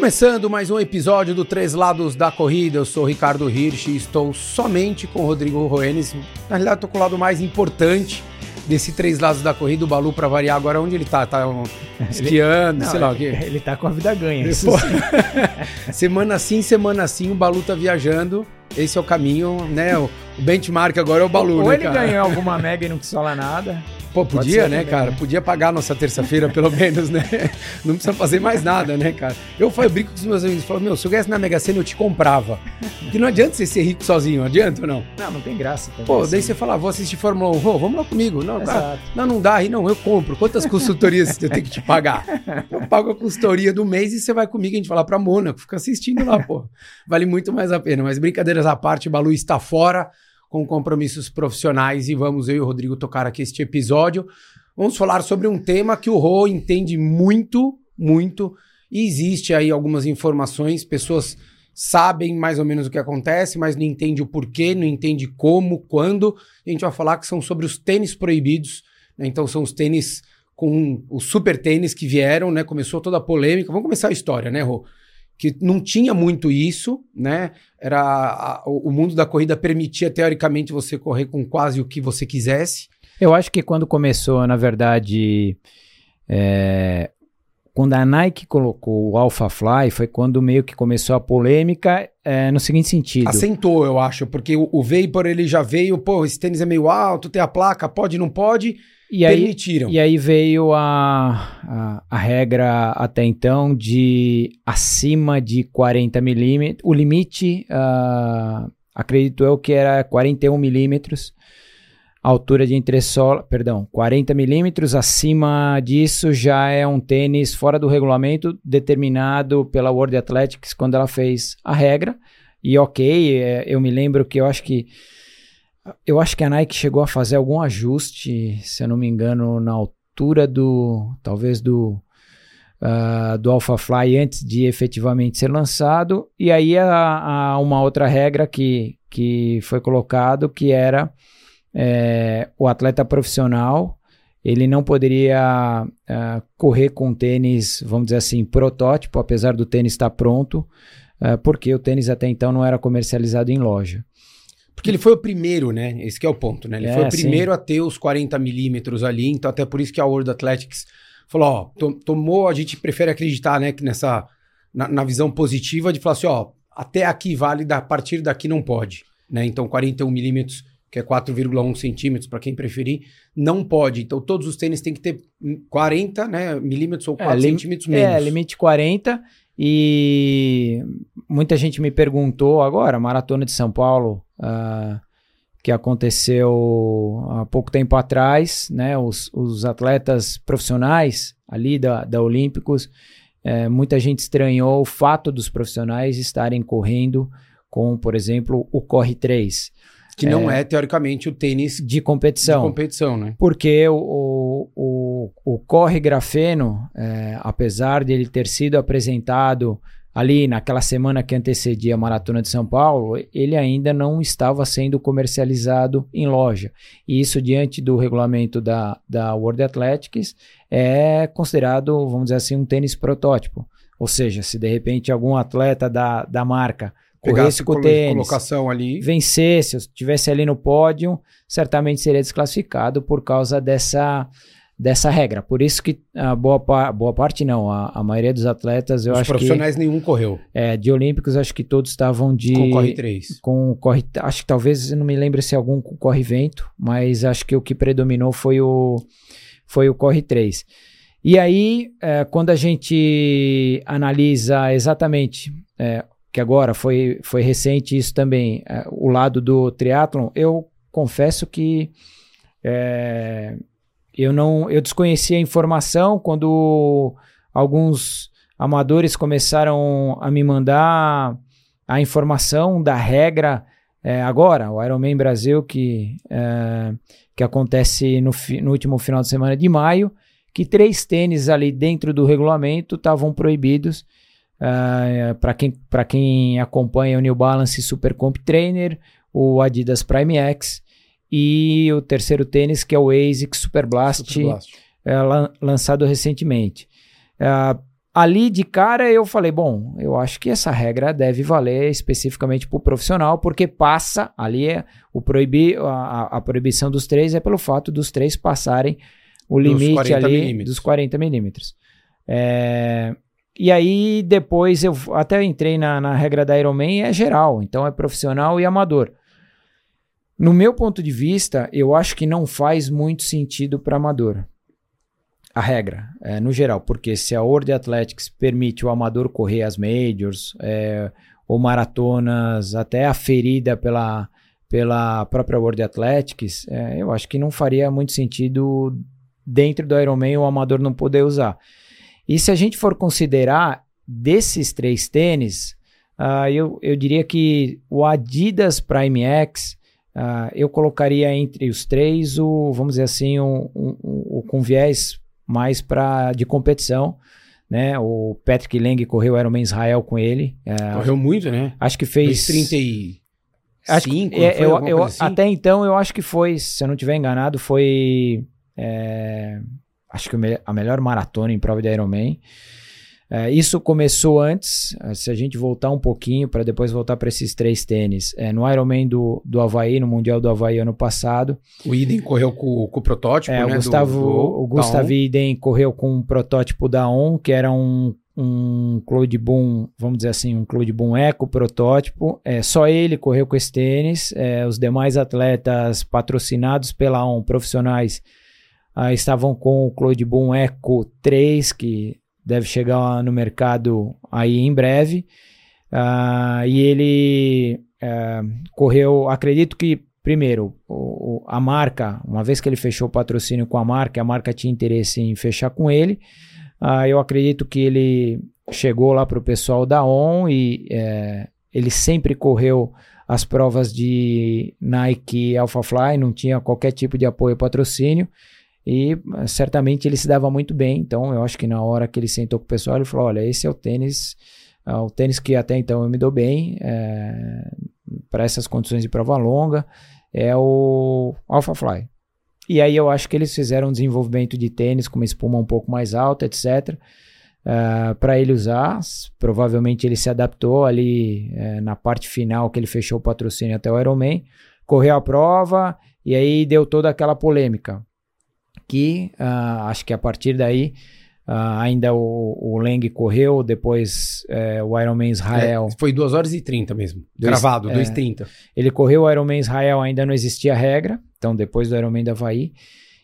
Começando mais um episódio do Três Lados da Corrida, eu sou o Ricardo Hirsch e estou somente com o Rodrigo Roenes. Na realidade, estou com o lado mais importante desse Três Lados da Corrida, o Balu, para variar. Agora, onde ele tá? Tá um, esquiando, Não, sei lá o ele, quê. ele tá com a vida ganha. isso sim. semana sim, semana sim, o Balu tá viajando. Esse é o caminho, né? O, o benchmark agora é o Balu, Ou né, ele cara? ganhou alguma mega e não quis falar nada. Pô, podia, né, também, cara? né? Podia pagar nossa terça-feira, pelo menos, né? Não precisa fazer mais nada, né, cara? Eu, falo, eu brinco com os meus amigos, falo, meu, se eu ganhasse na Mega Sena, eu te comprava. Porque não adianta você ser rico sozinho, adianta ou não? Não, não tem graça. Também, Pô, assim. daí você fala, vou assistir Fórmula 1, Ô, vamos lá comigo. Não, cara, não, não dá, aí não, eu compro. Quantas consultorias eu tenho que te pagar? Eu pago a consultoria do mês e você vai comigo, a gente vai lá pra Mônaco, fica assistindo lá, pô. Vale muito mais a pena. Mas brincadeiras à parte, o Balu está fora com compromissos profissionais e vamos eu e o Rodrigo tocar aqui este episódio. Vamos falar sobre um tema que o Rô entende muito, muito, e existe aí algumas informações, pessoas sabem mais ou menos o que acontece, mas não entende o porquê, não entende como, quando. A gente vai falar que são sobre os tênis proibidos, né? Então são os tênis com os super tênis que vieram, né? Começou toda a polêmica. Vamos começar a história, né, Rô? Que não tinha muito isso, né? Era a- o mundo da corrida permitia teoricamente você correr com quase o que você quisesse. Eu acho que quando começou, na verdade, é, quando a Nike colocou o Alpha Fly, foi quando meio que começou a polêmica é, no seguinte sentido. Assentou, eu acho, porque o, o Vapor ele já veio, pô, esse tênis é meio alto, tem a placa, pode, não pode, e aí, permitiram. E aí veio a, a, a regra até então de acima de 40 milímetros. O limite, ah, acredito eu, que era 41 milímetros. Altura de entressola, perdão, 40 milímetros. Acima disso já é um tênis fora do regulamento determinado pela World Athletics quando ela fez a regra. E ok, é, eu me lembro que eu acho que eu acho que a Nike chegou a fazer algum ajuste, se eu não me engano, na altura do. talvez do. ah, do Alpha Fly antes de efetivamente ser lançado. E aí há, há uma outra regra que, que foi colocado que era é, o atleta profissional ele não poderia ah, correr com tênis, vamos dizer assim, protótipo, apesar do tênis estar pronto, ah, porque o tênis até então não era comercializado em loja. Porque ele foi o primeiro, né? Esse que é o ponto, né? Ele É, foi o sim. primeiro a ter os 40 milímetros ali, então até por isso que a World Athletics falou, ó, to- tomou, a gente prefere acreditar, né, que nessa, na, na visão positiva de falar assim, ó, até aqui vale, a partir daqui não pode, né? Então 41 milímetros, que é 4,1 centímetros, para quem preferir, não pode. Então todos os tênis têm que ter hum, 40, né, milímetros ou 4 lim- centímetros menos. É, limite 40. E muita gente me perguntou agora, Maratona de São Paulo, ah, que aconteceu há pouco tempo atrás, né? Os, os atletas profissionais ali da, da Olímpicos, eh, muita gente estranhou o fato dos profissionais estarem correndo com, por exemplo, o Corre 3 Que não é, teoricamente, o tênis de de competição. competição, né? Porque o, o, o, o corre grafeno, é, apesar de ele ter sido apresentado ali naquela semana que antecedia a Maratona de São Paulo, ele ainda não estava sendo comercializado em loja. E isso, diante do regulamento da, da World Athletics, é considerado, vamos dizer assim, um tênis protótipo. Ou seja, se de repente algum atleta da, da marca corresse com o tênis, ali. vencesse, estivesse ali no pódio, certamente seria desclassificado por causa dessa, dessa regra. Por isso que a boa, pa- boa parte não, a, a maioria dos atletas, eu Os acho que profissionais nenhum correu é, de olímpicos, acho que todos estavam de com Corre 3. com corre, acho que talvez não me lembro se algum corre vento, mas acho que o que predominou foi o foi o corre 3. E aí, é, quando a gente analisa exatamente é, que agora foi, foi recente isso também, é, o lado do triatlon, eu confesso que é, eu não eu desconhecia a informação quando alguns amadores começaram a me mandar a informação da regra é, agora, o Ironman Brasil, que, é, que acontece no, fi- no último final de semana de maio, que três tênis ali dentro do regulamento estavam proibidos. Para quem, quem acompanha o New Balance Super Comp Trainer, o Adidas Prime X e o terceiro tênis, que é o ASICS Super Blast, Super Blast. é, lan- lançado recentemente. Ah, ali de cara eu falei, bom, eu acho que essa regra deve valer especificamente para o profissional, porque passa, ali é o proibir, a, a, proibição dos três é pelo fato dos três passarem o limite ali milímetros. dos 40 milímetros. É, e aí depois eu até entrei na, na regra da Ironman, é geral, então é profissional e amador. No meu ponto de vista, eu acho que não faz muito sentido para amador a regra, é, no geral, porque se a World Athletics permite o amador correr as majors é, ou maratonas até aferida pela, pela própria World Athletics, é, eu acho que não faria muito sentido dentro do Ironman o amador não poder usar. E se a gente for considerar desses três tênis, uh, eu, eu diria que o Adidas Prime X uh, eu colocaria entre os três o, vamos dizer assim, o um, um, um, com viés mais para de competição. Né? O Patrick Lang correu Ironman Israel com ele. É, correu muito, né? Acho que fez. 30 e... Acho que, é, eu, eu assim? Até então, eu acho que foi, se eu não estiver enganado, foi. É, acho que a melhor maratona em prova de Ironman. É, isso começou antes, é, se a gente voltar um pouquinho, para depois voltar para esses três tênis. É, no Ironman do, do Havaí, no Mundial do Havaí ano passado. O Iden correu com, com o protótipo, é, né? O Gustavo, do, do, o Gustav Iden correu com um protótipo da ON, que era um, um Claude Boom, vamos dizer assim, um Claude Boom Eco protótipo. É, só ele correu com esse tênis. É, os demais atletas patrocinados pela ON, profissionais, ah, estavam com o Claude Boom Eco 3, que deve chegar no mercado aí em breve. Uh, e ele uh, correu, acredito que, primeiro, o, o, a marca, uma vez que ele fechou o patrocínio com a marca, a marca tinha interesse em fechar com ele. Uh, eu acredito que ele chegou lá para o pessoal da ON e é, ele sempre correu as provas de Nike Alphafly, não tinha qualquer tipo de apoio patrocínio. E eh, certamente ele se dava muito bem. Então eu acho que na hora que ele sentou com o pessoal, ele falou: Olha, esse é o tênis, é o tênis que até então eu me dou bem é, para essas condições de prova longa, é o Alpha Fly. E aí eu acho que eles fizeram um desenvolvimento de tênis com uma espuma um pouco mais alta, etc. Uh, para ele usar. Provavelmente ele se adaptou ali uh, na parte final que ele fechou o patrocínio até o Ironman, correu a prova e aí deu toda aquela polêmica que uh, acho que a partir daí uh, ainda o, o Leng correu, depois uh, o Ironman Israel. É, foi 2 horas e 30 mesmo, dois, gravado, 2,30. É, ele correu o Ironman Israel, ainda não existia regra, então depois do Ironman da Havaí.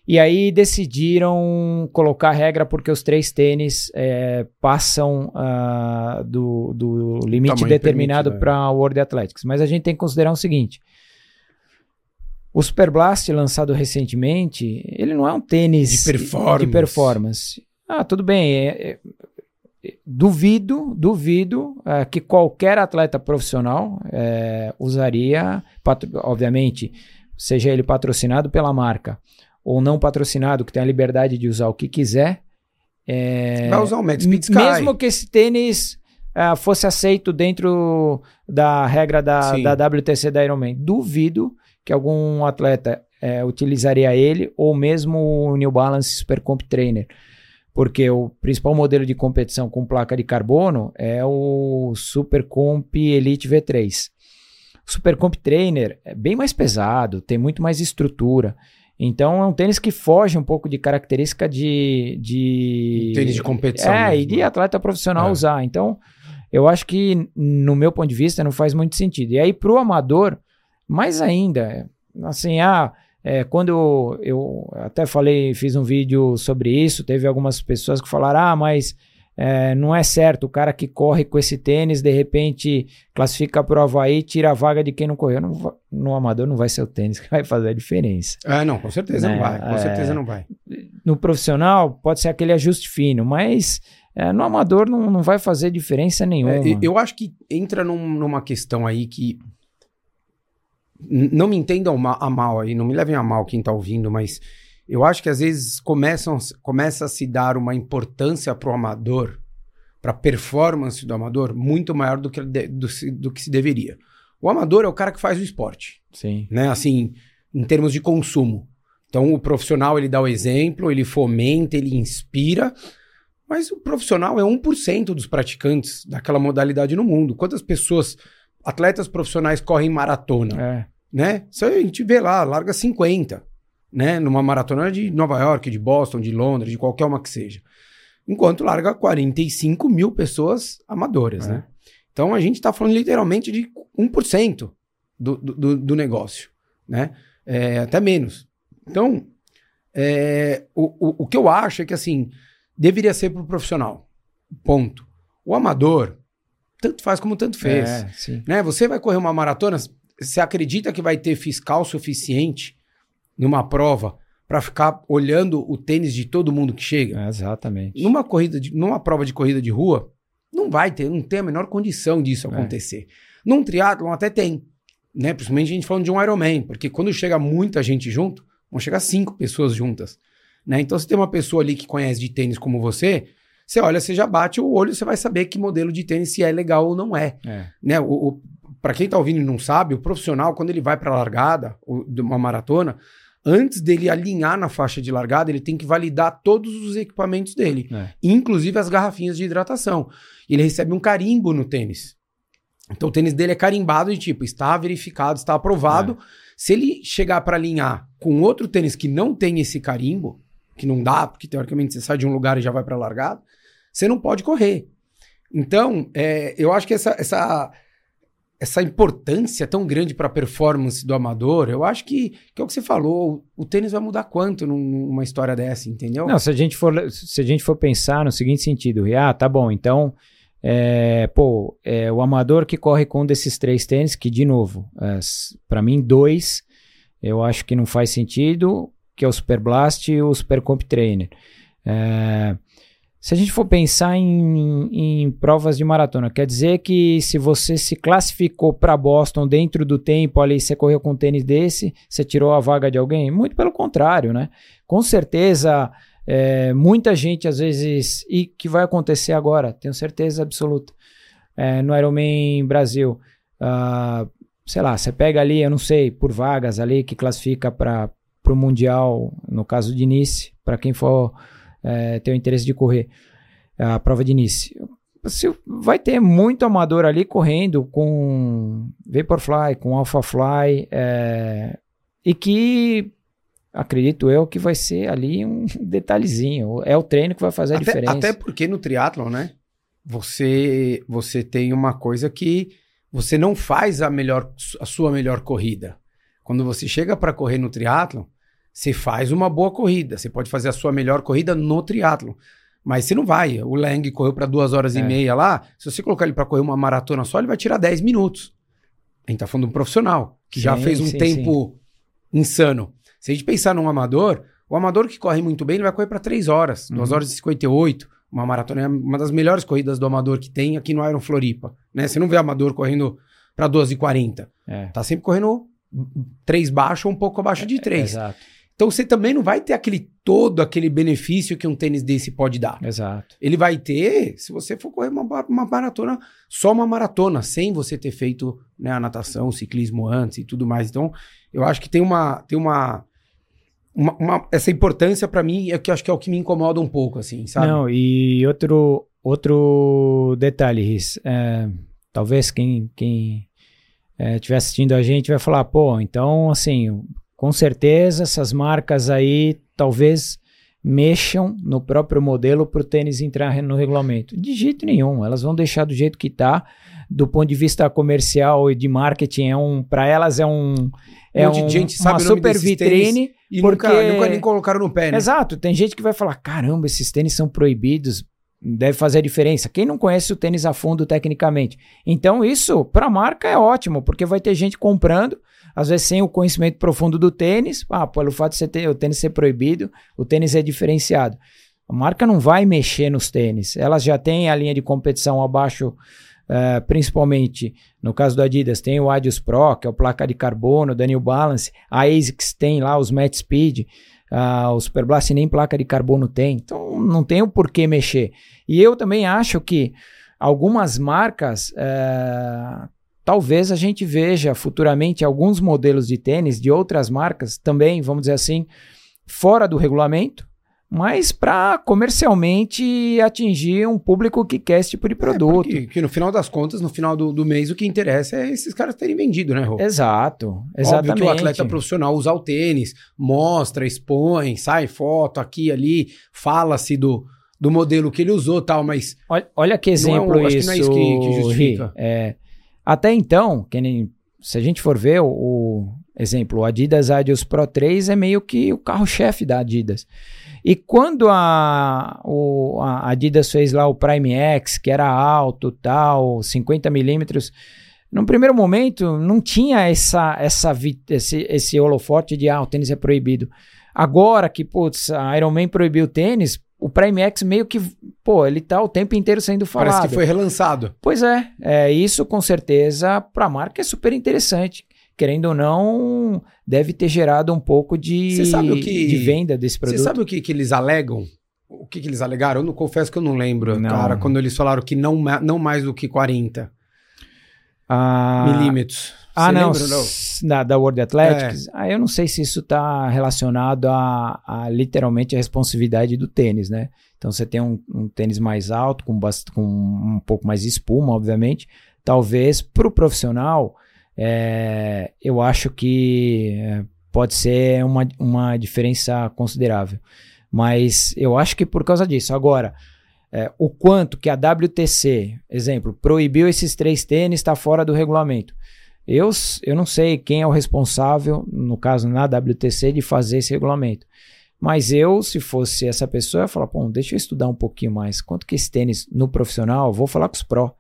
E aí decidiram colocar regra porque os três tênis é, passam uh, do, do limite determinado para a World Athletics. Mas a gente tem que considerar o seguinte: o Super Blast, lançado recentemente, ele não é um tênis de performance. De performance. Ah, tudo bem. É, é, duvido, duvido é, que qualquer atleta profissional é, usaria, obviamente, seja ele patrocinado pela marca ou não patrocinado, que tem a liberdade de usar o que quiser. É, Vai usar o Mad Speed. Mesmo que esse tênis fosse aceito dentro da regra da, da WTC da Ironman. Duvido que algum atleta é, utilizaria ele ou mesmo o New Balance Supercomp Trainer. Porque o principal modelo de competição com placa de carbono é o Supercomp Elite V3. O Supercomp Trainer é bem mais pesado, tem muito mais estrutura. Então é um tênis que foge um pouco de característica de. de tênis de competição. É, mesmo. e de né? atleta profissional é. usar. Então, eu acho que, no meu ponto de vista, não faz muito sentido. E aí, para o amador, mais ainda, assim, ah, é, quando eu, eu, até falei, fiz um vídeo sobre isso, teve algumas pessoas que falaram, ah, mas é, não é certo, o cara que corre com esse tênis, de repente classifica para o Havaí, tira a vaga de quem não correu. No, no amador não vai ser o tênis que vai fazer a diferença. Ah, não, com certeza né? não vai, com é, certeza não vai. No profissional pode ser aquele ajuste fino, mas é, no amador não, não vai fazer diferença nenhuma. É, eu acho que entra num, numa questão aí que não me entendam a mal aí, não me levem a mal quem está ouvindo, mas eu acho que às vezes começam, começa a se dar uma importância para o amador, para a performance do amador, muito maior do que, do, do que se deveria. O amador é o cara que faz o esporte. Sim. Né? Assim, em termos de consumo. Então, o profissional, ele dá o exemplo, ele fomenta, ele inspira, Mas o profissional é 1% dos praticantes daquela modalidade no mundo. Quantas pessoas, atletas profissionais, correm maratona? É. Né? Isso a gente vê lá, larga 50, né? Numa maratona de Nova York, de Boston, de Londres, de qualquer uma que seja. Enquanto larga 45 mil pessoas amadoras, É. né? Então a gente está falando literalmente de 1% do, do, do negócio, né? É, até menos. Então, é, o, o, o que eu acho é que, assim, deveria ser para o profissional. Ponto. O amador, tanto faz como tanto fez. É. Né? Você vai correr uma maratona, você acredita que vai ter fiscal suficiente numa prova para ficar olhando o tênis de todo mundo que chega? É, exatamente. Numa corrida, de, numa prova de corrida de rua, não vai ter, não tem a menor condição disso É. acontecer. Num triatlon até tem, né? Principalmente a gente falando de um Ironman, porque quando chega muita gente junto, vão chegar cinco pessoas juntas, né? Então se tem uma pessoa ali que conhece de tênis como você, você olha, você já bate o olho, você vai saber que modelo de tênis se é legal ou não é, É. né? O, o, para quem tá ouvindo e não sabe, o profissional quando ele vai para largada o- de uma maratona, antes dele alinhar na faixa de largada, ele tem que validar todos os equipamentos dele É. inclusive as garrafinhas de hidratação. Ele recebe um carimbo no tênis. Então o tênis dele é carimbado de tipo, está verificado, está aprovado. Se ele chegar para alinhar com outro tênis que não tem esse carimbo, que não dá, porque teoricamente você sai de um lugar e já vai para largada, você não pode correr. Então, é, eu acho que essa, essa, essa importância tão grande para a performance do amador, eu acho que, que é o que você falou, o, tênis vai mudar quanto num- numa história dessa, entendeu? Não, se a gente for, se a gente for pensar no seguinte sentido, ah, tá bom, então, é, pô, é, o amador que corre com um desses três tênis, que de novo, para mim dois, eu acho que não faz sentido, que é o Super Blast e o Super Comp Trainer. É, se a gente for pensar em, em provas de maratona, quer dizer que se você se classificou para Boston dentro do tempo ali, você correu com um tênis desse, você tirou a vaga de alguém? Muito pelo contrário, né? Com certeza, é, muita gente às vezes, e que vai acontecer agora, tenho certeza absoluta, é, no Ironman Brasil, ah, sei lá, você pega ali, eu não sei, por vagas ali que classifica para o Mundial, no caso de Nice, para quem for é, ter o interesse de correr a prova de Nice. Você vai ter muito amador ali correndo com Vaporfly, com Alphafly, é, e que acredito eu que vai ser ali um detalhezinho. É o treino que vai fazer a até, diferença. Até porque no triatlon, né? Você, você tem uma coisa que você não faz a, melhor, a sua melhor corrida. Quando você chega para correr no triatlon, você faz uma boa corrida. Você pode fazer a sua melhor corrida no triatlon. Mas você não vai. O Lang correu para duas horas É. e meia lá. Se você colocar ele para correr uma maratona só, ele vai tirar 10 minutos. A gente tá falando de um profissional que já Sim, fez um sim, tempo insano. Se a gente pensar num amador, o amador que corre muito bem, ele vai correr para 3 horas, 2 Uhum. horas e 58. Uma maratona é uma das melhores corridas do amador que tem aqui no Iron Floripa. Né? Você não vê amador correndo para 2 e 40. É, Tá sempre correndo 3 baixo ou um pouco abaixo de 3. Exato, Então você também não vai ter aquele todo aquele benefício que um tênis desse pode dar. exato. Ele vai ter, se você for correr uma, uma maratona, só uma maratona, sem você ter feito né, a natação, o ciclismo antes e tudo mais. Então, eu acho que tem uma. Tem uma, uma- uma- essa importância para mim é que acho que é o que me incomoda um pouco, assim, sabe? Não, e outro, outro detalhe, Riz, é, talvez quem quem estiver assistindo a gente vai falar, pô, então, assim, com certeza essas marcas aí talvez mexam no próprio modelo para o tênis entrar no regulamento. De jeito nenhum, elas vão deixar do jeito que está. Do ponto de vista comercial e de marketing, é um, para elas é um, é um- gente uma sabe nome super vitrine. e porque- nunca, nunca nem colocaram no pé, né? Exato, tem gente que vai falar: caramba, esses tênis são proibidos, deve fazer a diferença. Quem não conhece o tênis a fundo tecnicamente? Então, isso para a marca é ótimo, porque vai ter gente comprando, às vezes sem o conhecimento profundo do tênis. Ah, pelo fato de você ter, o tênis ser proibido, o tênis é diferenciado. A marca não vai mexer nos tênis, elas já têm a linha de competição abaixo. eh, principalmente no caso do Adidas, tem o Adios Pro, que é o placa de carbono, da New Balance, a ASICS tem lá os Match Speed, ah, o Super Blast nem placa de carbono tem, então não tem o porquê mexer. E eu também acho que algumas marcas, eh, talvez a gente veja futuramente alguns modelos de tênis de outras marcas também, vamos dizer assim, fora do regulamento, mas para comercialmente atingir um público que quer esse tipo de produto. É, que no final das contas, no final do, do, mês, o que interessa é esses caras terem vendido, né, Rô? Exato, exatamente. Óbvio que o atleta profissional usa o tênis, mostra, expõe, sai foto aqui ali, fala-se do, do modelo que ele usou tal, mas... Olha, olha que exemplo é um, isso, acho que não é isso que, que justifica. É, até então, nem, se a gente for ver o, o exemplo, o Adidas Adios Pro 3 é meio que o carro-chefe da Adidas. E quando a, o, a Adidas fez lá o Prime X, que era alto, tal, 50 milímetros, no primeiro momento não tinha essa, essa, esse, esse holofote de ah, o tênis é proibido. Agora que, putz, a Iron Man proibiu o tênis, o Prime X meio que, pô, ele tá o tempo inteiro sendo falado. Parece que foi relançado. Pois é, é isso com certeza para a marca é super interessante querendo ou não, deve ter gerado um pouco de, que, de venda desse produto. Você sabe o que, que eles alegam? O que, que eles alegaram? Eu não confesso que eu não lembro, não. cara, quando eles falaram que não, não mais do que 40 ah, milímetros. Ah, não, lembra, não? Da, da World Athletics? É. Ah, eu não sei se isso está relacionado a, a, literalmente a responsividade do tênis, né? Então você tem um, um tênis mais alto, com, com um pouco mais de espuma, obviamente. Talvez para o profissional é, eu acho que é, pode ser uma, uma diferença considerável. Mas eu acho que por causa disso. Agora, é, o quanto que a WTC, exemplo, proibiu esses três tênis, está fora do regulamento. Eu, eu não sei quem é o responsável, no caso na WTC, de fazer esse regulamento. Mas eu, se fosse essa pessoa, ia falar, pô, deixa eu estudar um pouquinho mais. Quanto que esse tênis no profissional, vou falar com os pró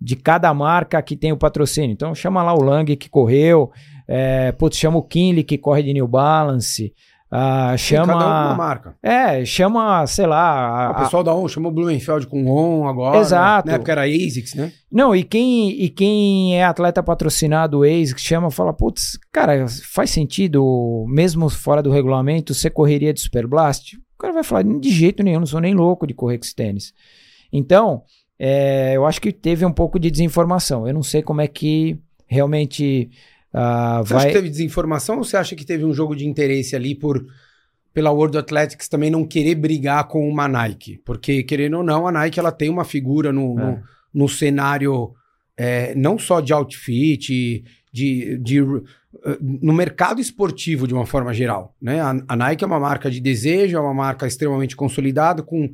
de cada marca que tem o patrocínio. Então chama lá o Lang que correu, é, putz, chama o Kinley que corre de New Balance. Uh, chama. Cada uma marca. É, chama, sei lá. A, o pessoal da ON chamou Blumenfeld com ON agora. Exato. Né? Porque era ASICS, né? Não, e quem, e quem é atleta patrocinado ASICS chama fala, putz, cara, faz sentido, mesmo fora do regulamento, você correria de Superblast? O cara vai falar, de jeito nenhum, não sou nem louco de correr com esse tênis. Então, é, eu acho que teve um pouco de desinformação. Eu não sei como é que realmente uh, você vai. Acha que teve desinformação ou você acha que teve um jogo de interesse ali por pela World Athletics também não querer brigar com uma Nike? Porque, querendo ou não, a Nike ela tem uma figura no, é. no, no, cenário é, não só de outfit, de, de, no mercado esportivo de uma forma geral. Né? A, a Nike é uma marca de desejo, é uma marca extremamente consolidada, com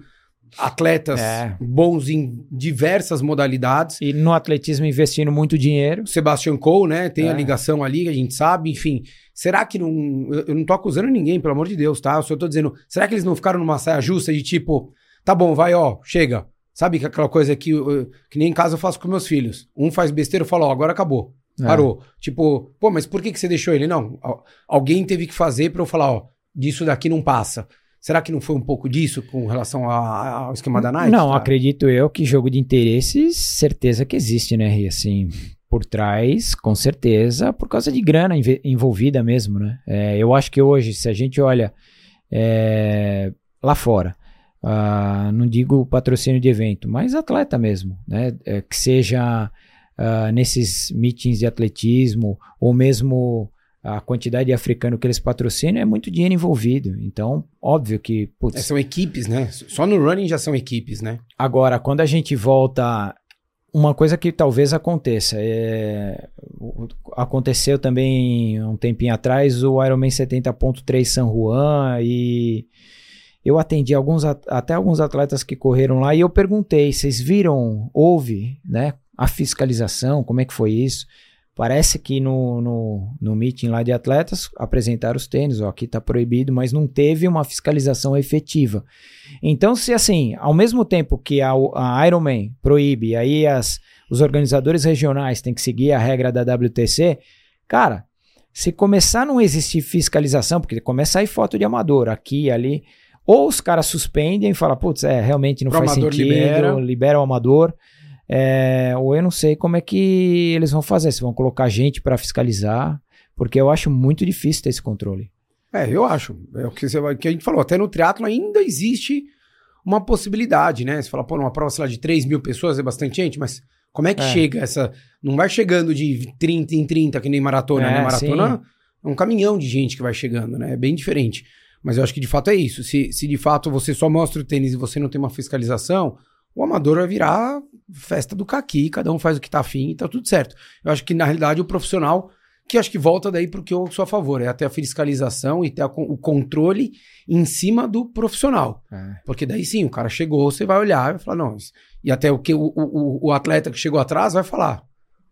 atletas é. bons em diversas modalidades. E no atletismo investindo muito dinheiro. Sebastian Coe, né? Tem é. a ligação ali, a gente sabe, enfim. Será que não. Eu não tô acusando ninguém, pelo amor de Deus, tá? Eu só tô dizendo, será que eles não ficaram numa saia justa de tipo, tá bom, vai, ó, chega. Sabe que aquela coisa que, que nem em casa eu faço com meus filhos. Um faz besteira, eu falo, ó, agora acabou. É. Parou. Tipo, pô, mas por que, que você deixou ele? Não, alguém teve que fazer para eu falar, ó, disso daqui não passa. Será que não foi um pouco disso com relação a, ao esquema da Nike? Não, acredito eu que jogo de interesses, certeza que existe, né, Ri? Assim, por trás, com certeza, por causa de grana envolvida mesmo, né? É, eu acho que hoje, se a gente olha é, lá fora, uh, não digo patrocínio de evento, mas atleta mesmo, né? É, que seja uh, nesses meetings de atletismo ou mesmo a quantidade de africano que eles patrocinam é muito dinheiro envolvido. Então, óbvio que. Putz, é, são equipes, né? Só no running já são equipes, né? Agora, quando a gente volta. Uma coisa que talvez aconteça. É, aconteceu também um tempinho atrás o Ironman 70.3 San Juan e eu atendi alguns, até alguns atletas que correram lá e eu perguntei: vocês viram, houve, né? A fiscalização, como é que foi isso? Parece que no, no, no meeting lá de atletas apresentaram os tênis, ó, aqui está proibido, mas não teve uma fiscalização efetiva. Então, se assim, ao mesmo tempo que a, a Ironman proíbe, aí as, os organizadores regionais têm que seguir a regra da WTC, cara, se começar a não existir fiscalização, porque começa a ir foto de amador aqui ali, ou os caras suspendem e falam, putz, é, realmente não Pro faz sentido, libera. libera o amador. É, ou eu não sei como é que eles vão fazer, se vão colocar gente para fiscalizar, porque eu acho muito difícil ter esse controle. É, eu acho. É o que, você, que a gente falou, até no triatlo ainda existe uma possibilidade, né? Você fala, pô, numa prova, sei lá, de 3 mil pessoas é bastante gente, mas como é que é. chega essa. Não vai chegando de 30 em 30, que nem maratona, é, né? Maratona sim. é um caminhão de gente que vai chegando, né? É bem diferente. Mas eu acho que de fato é isso. Se, se de fato você só mostra o tênis e você não tem uma fiscalização, o amador vai virar festa do caqui, cada um faz o que tá afim e tá tudo certo. Eu acho que na realidade o profissional, que acho que volta daí pro que eu sou a favor, é até a fiscalização e ter a, o controle em cima do profissional. É. Porque daí sim, o cara chegou, você vai olhar e vai falar, não, e até o que o, o, o atleta que chegou atrás vai falar,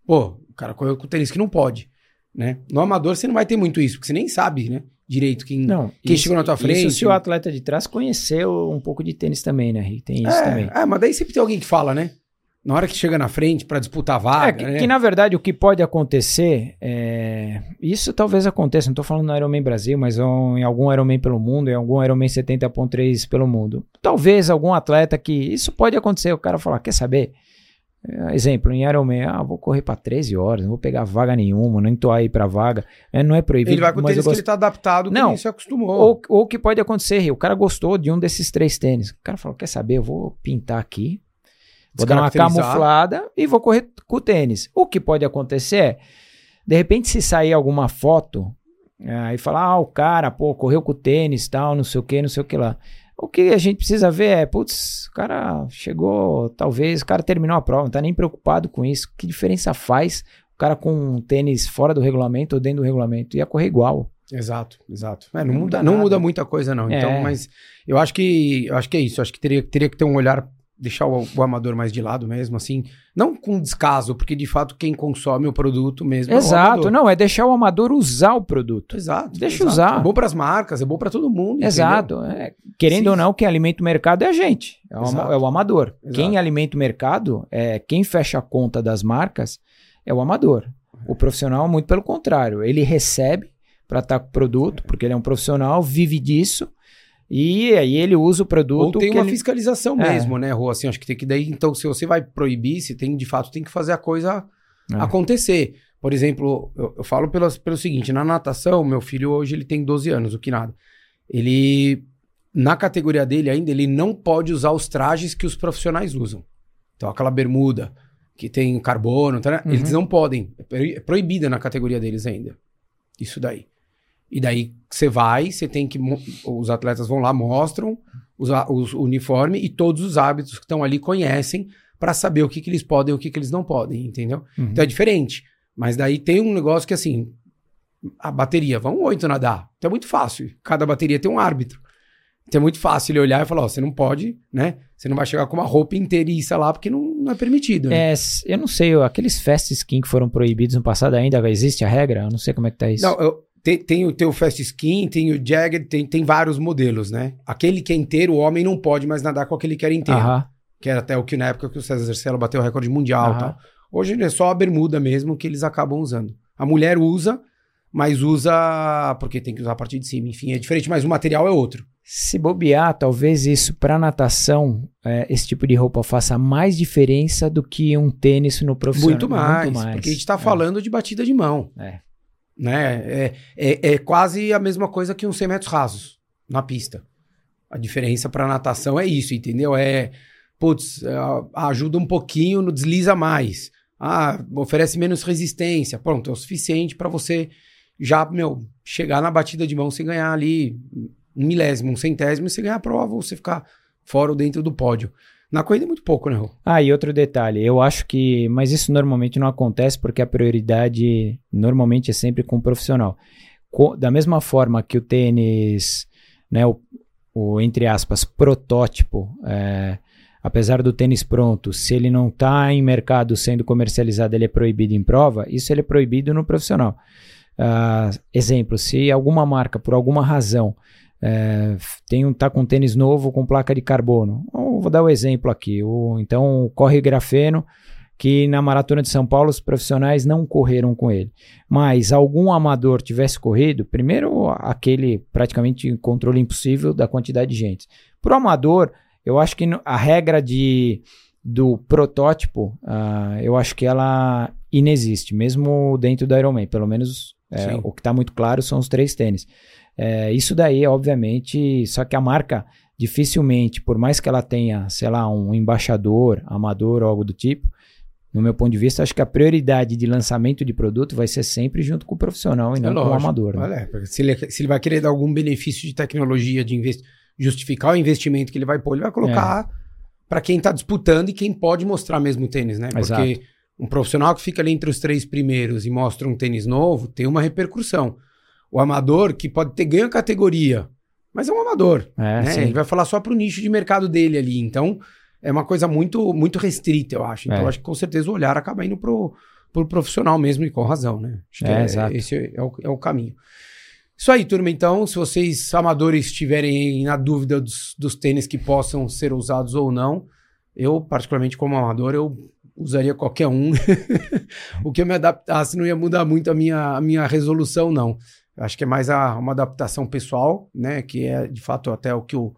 pô, o cara correu com o tênis que não pode. Né? No amador você não vai ter muito isso, porque você nem sabe, né? Direito quem, não, quem isso, chegou na tua frente. Isso se o atleta de trás conheceu um pouco de tênis também, né, Rick? Tem isso é, também. É, mas daí sempre tem alguém que fala, né? Na hora que chega na frente para disputar a vaga. É, que, né? que, na verdade o que pode acontecer é. Isso talvez aconteça, não estou falando no Ironman Brasil, mas em algum Ironman pelo mundo, em algum Ironman 70.3 pelo mundo. Talvez algum atleta que. Isso pode acontecer, o cara falar, quer saber? É, exemplo, em Ironman, ah, vou correr para 13 horas, não vou pegar vaga nenhuma, nem tô aí para vaga. É, não é proibido. Ele vai com o tênis gost... que ele tá adaptado, não, se acostumou. Ou, ou que pode acontecer, o cara gostou de um desses três tênis. O cara falou, quer saber, eu vou pintar aqui, vou dar uma camuflada e vou correr com o tênis. O que pode acontecer é, de repente se sair alguma foto, aí falar, ah, o cara, pô, correu com o tênis, tal, não sei o que, não sei o que lá. O que a gente precisa ver é, putz, o cara chegou, talvez, o cara terminou a prova, não tá nem preocupado com isso. Que diferença faz o cara com um tênis fora do regulamento ou dentro do regulamento? Ia correr igual. Exato, exato. É, não, muda, não muda muita coisa, não. Então, é. mas eu acho que eu acho que é isso. Eu acho que teria, teria que ter um olhar deixar o, o, amador mais de lado mesmo, assim. Não com descaso, porque de fato quem consome o produto mesmo Exato, é não, é deixar o amador usar o produto. Exato. Deixa exato. usar. É bom para as marcas, é bom para todo mundo. Exato. É, querendo Sim. ou não, quem alimenta o mercado é a gente, é o, é o amador. Exato. Quem alimenta o mercado, é quem fecha a conta das marcas, é o amador. O profissional, muito pelo contrário, ele recebe para estar com o produto, porque ele é um profissional, vive disso e aí ele usa o produto. Ou tem uma ele... fiscalização é. mesmo, né, Rô? Assim, acho que tem que daí, então, se você vai proibir, se tem, de fato, tem que fazer a coisa é. acontecer. Por exemplo, eu, eu falo pelo, pelo seguinte: na natação, meu filho hoje ele tem 12 anos, o que nada. Ele, na categoria dele ainda, ele não pode usar os trajes que os profissionais usam. Então, aquela bermuda que tem carbono, tá, né? uhum. eles não podem. É, é proibida na categoria deles ainda. Isso daí. E daí você vai, você tem que. Os atletas vão lá, mostram os, os uniforme e todos os hábitos que estão ali conhecem para saber o que, que eles podem e o que, que eles não podem, entendeu? Uhum. Então é diferente. Mas daí tem um negócio que assim. A bateria, vão oito nadar. Então é muito fácil. Cada bateria tem um árbitro. Então é muito fácil ele olhar e falar: ó, você não pode, né? Você não vai chegar com uma roupa inteiriça lá porque não, não é permitido. Né? É, eu não sei, aqueles fast skin que foram proibidos no passado ainda existe a regra? Eu não sei como é que tá isso. Não, eu, tem, tem, o, tem o Fast Skin, tem o Jagged, tem, tem vários modelos, né? Aquele que é inteiro, o homem não pode mais nadar com aquele que era inteiro. Que era até o que na época que o César Cercelo bateu o recorde mundial tal. Hoje é só a bermuda mesmo que eles acabam usando. A mulher usa, mas usa porque tem que usar a partir de cima. Enfim, é diferente, mas o material é outro. Se bobear, talvez isso para natação, é, esse tipo de roupa faça mais diferença do que um tênis no profissional. Muito mais, Muito mais. porque a gente está é. falando de batida de mão. É. Né? É, é, é quase a mesma coisa que uns 100 metros rasos na pista. A diferença para natação é isso, entendeu? É, putz, é, ajuda um pouquinho, no desliza mais. Ah, oferece menos resistência. Pronto, é o suficiente para você já, meu, chegar na batida de mão sem ganhar ali um milésimo, um centésimo, e você ganhar a prova ou você ficar fora ou dentro do pódio. Na corrida é muito pouco, né, Rô? Ah, e outro detalhe, eu acho que. Mas isso normalmente não acontece porque a prioridade normalmente é sempre com o profissional. Co da mesma forma que o tênis, né, o, o entre aspas, protótipo, é, apesar do tênis pronto, se ele não está em mercado sendo comercializado, ele é proibido em prova, isso ele é proibido no profissional. Uh, exemplo, se alguma marca, por alguma razão, é, tem um, tá com um tênis novo com placa de carbono. Vou dar o um exemplo aqui. O, então, o corre grafeno, que na maratona de São Paulo os profissionais não correram com ele. Mas algum amador tivesse corrido, primeiro aquele praticamente controle impossível da quantidade de gente. Para o amador, eu acho que a regra de, do protótipo, uh, eu acho que ela inexiste, mesmo dentro do Ironman. Pelo menos é, o que está muito claro são os três tênis. É, isso daí, obviamente, só que a marca dificilmente, por mais que ela tenha, sei lá, um embaixador, amador ou algo do tipo, no meu ponto de vista, acho que a prioridade de lançamento de produto vai ser sempre junto com o profissional e É não com o lógico. amador. né? Porque se, ele, se ele vai querer dar algum benefício de tecnologia, de invest... justificar o investimento que ele vai pôr, ele vai colocar É. para quem está disputando e quem pode mostrar mesmo o tênis, né? Porque Exato. um profissional que fica ali entre os três primeiros e mostra um tênis novo tem uma repercussão. O amador, que pode ter ganho a categoria, mas é um amador. É, né? Ele vai falar só para o nicho de mercado dele ali. Então, é uma coisa muito, muito restrita, eu acho. Então, É. acho que com certeza o olhar acaba indo pro, pro profissional mesmo e com razão, né? Acho que É, é, exato. esse é o, é o caminho. Isso aí, turma. Então, se vocês amadores estiverem na dúvida dos, dos tênis que possam ser usados ou não, eu, particularmente como amador, eu usaria qualquer um. o que eu me adaptasse não ia mudar muito a minha, a minha resolução, não. Acho que é mais a- uma adaptação pessoal, né? Que é, de fato, até o que o,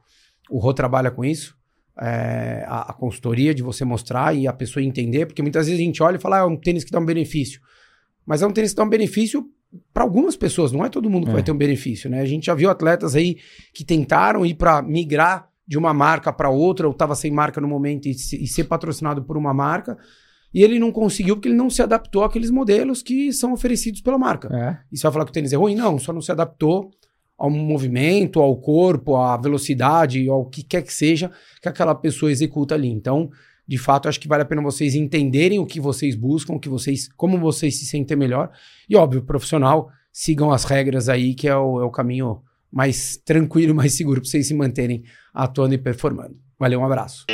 o Rô trabalha com isso. É, a, a consultoria de você mostrar e a pessoa entender, porque muitas vezes a gente olha e fala, ah, é um tênis que dá um benefício. Mas é um tênis que dá um benefício para algumas pessoas, não é todo mundo que É. vai ter um benefício, né? A gente já viu atletas aí que tentaram ir para migrar de uma marca para outra, ou estava sem marca no momento e, se- e ser patrocinado por uma marca, e ele não conseguiu porque ele não se adaptou àqueles modelos que são oferecidos pela marca. É. E você vai falar que o tênis é ruim? Não, só não se adaptou ao movimento, ao corpo, à velocidade, ao que quer que seja que aquela pessoa executa ali. Então, de fato, acho que vale a pena vocês entenderem o que vocês buscam, o que vocês, como vocês se sentem melhor. E, óbvio, profissional, sigam as regras aí, que é o, é o caminho mais tranquilo, mais seguro para vocês se manterem atuando e performando. Valeu, um abraço.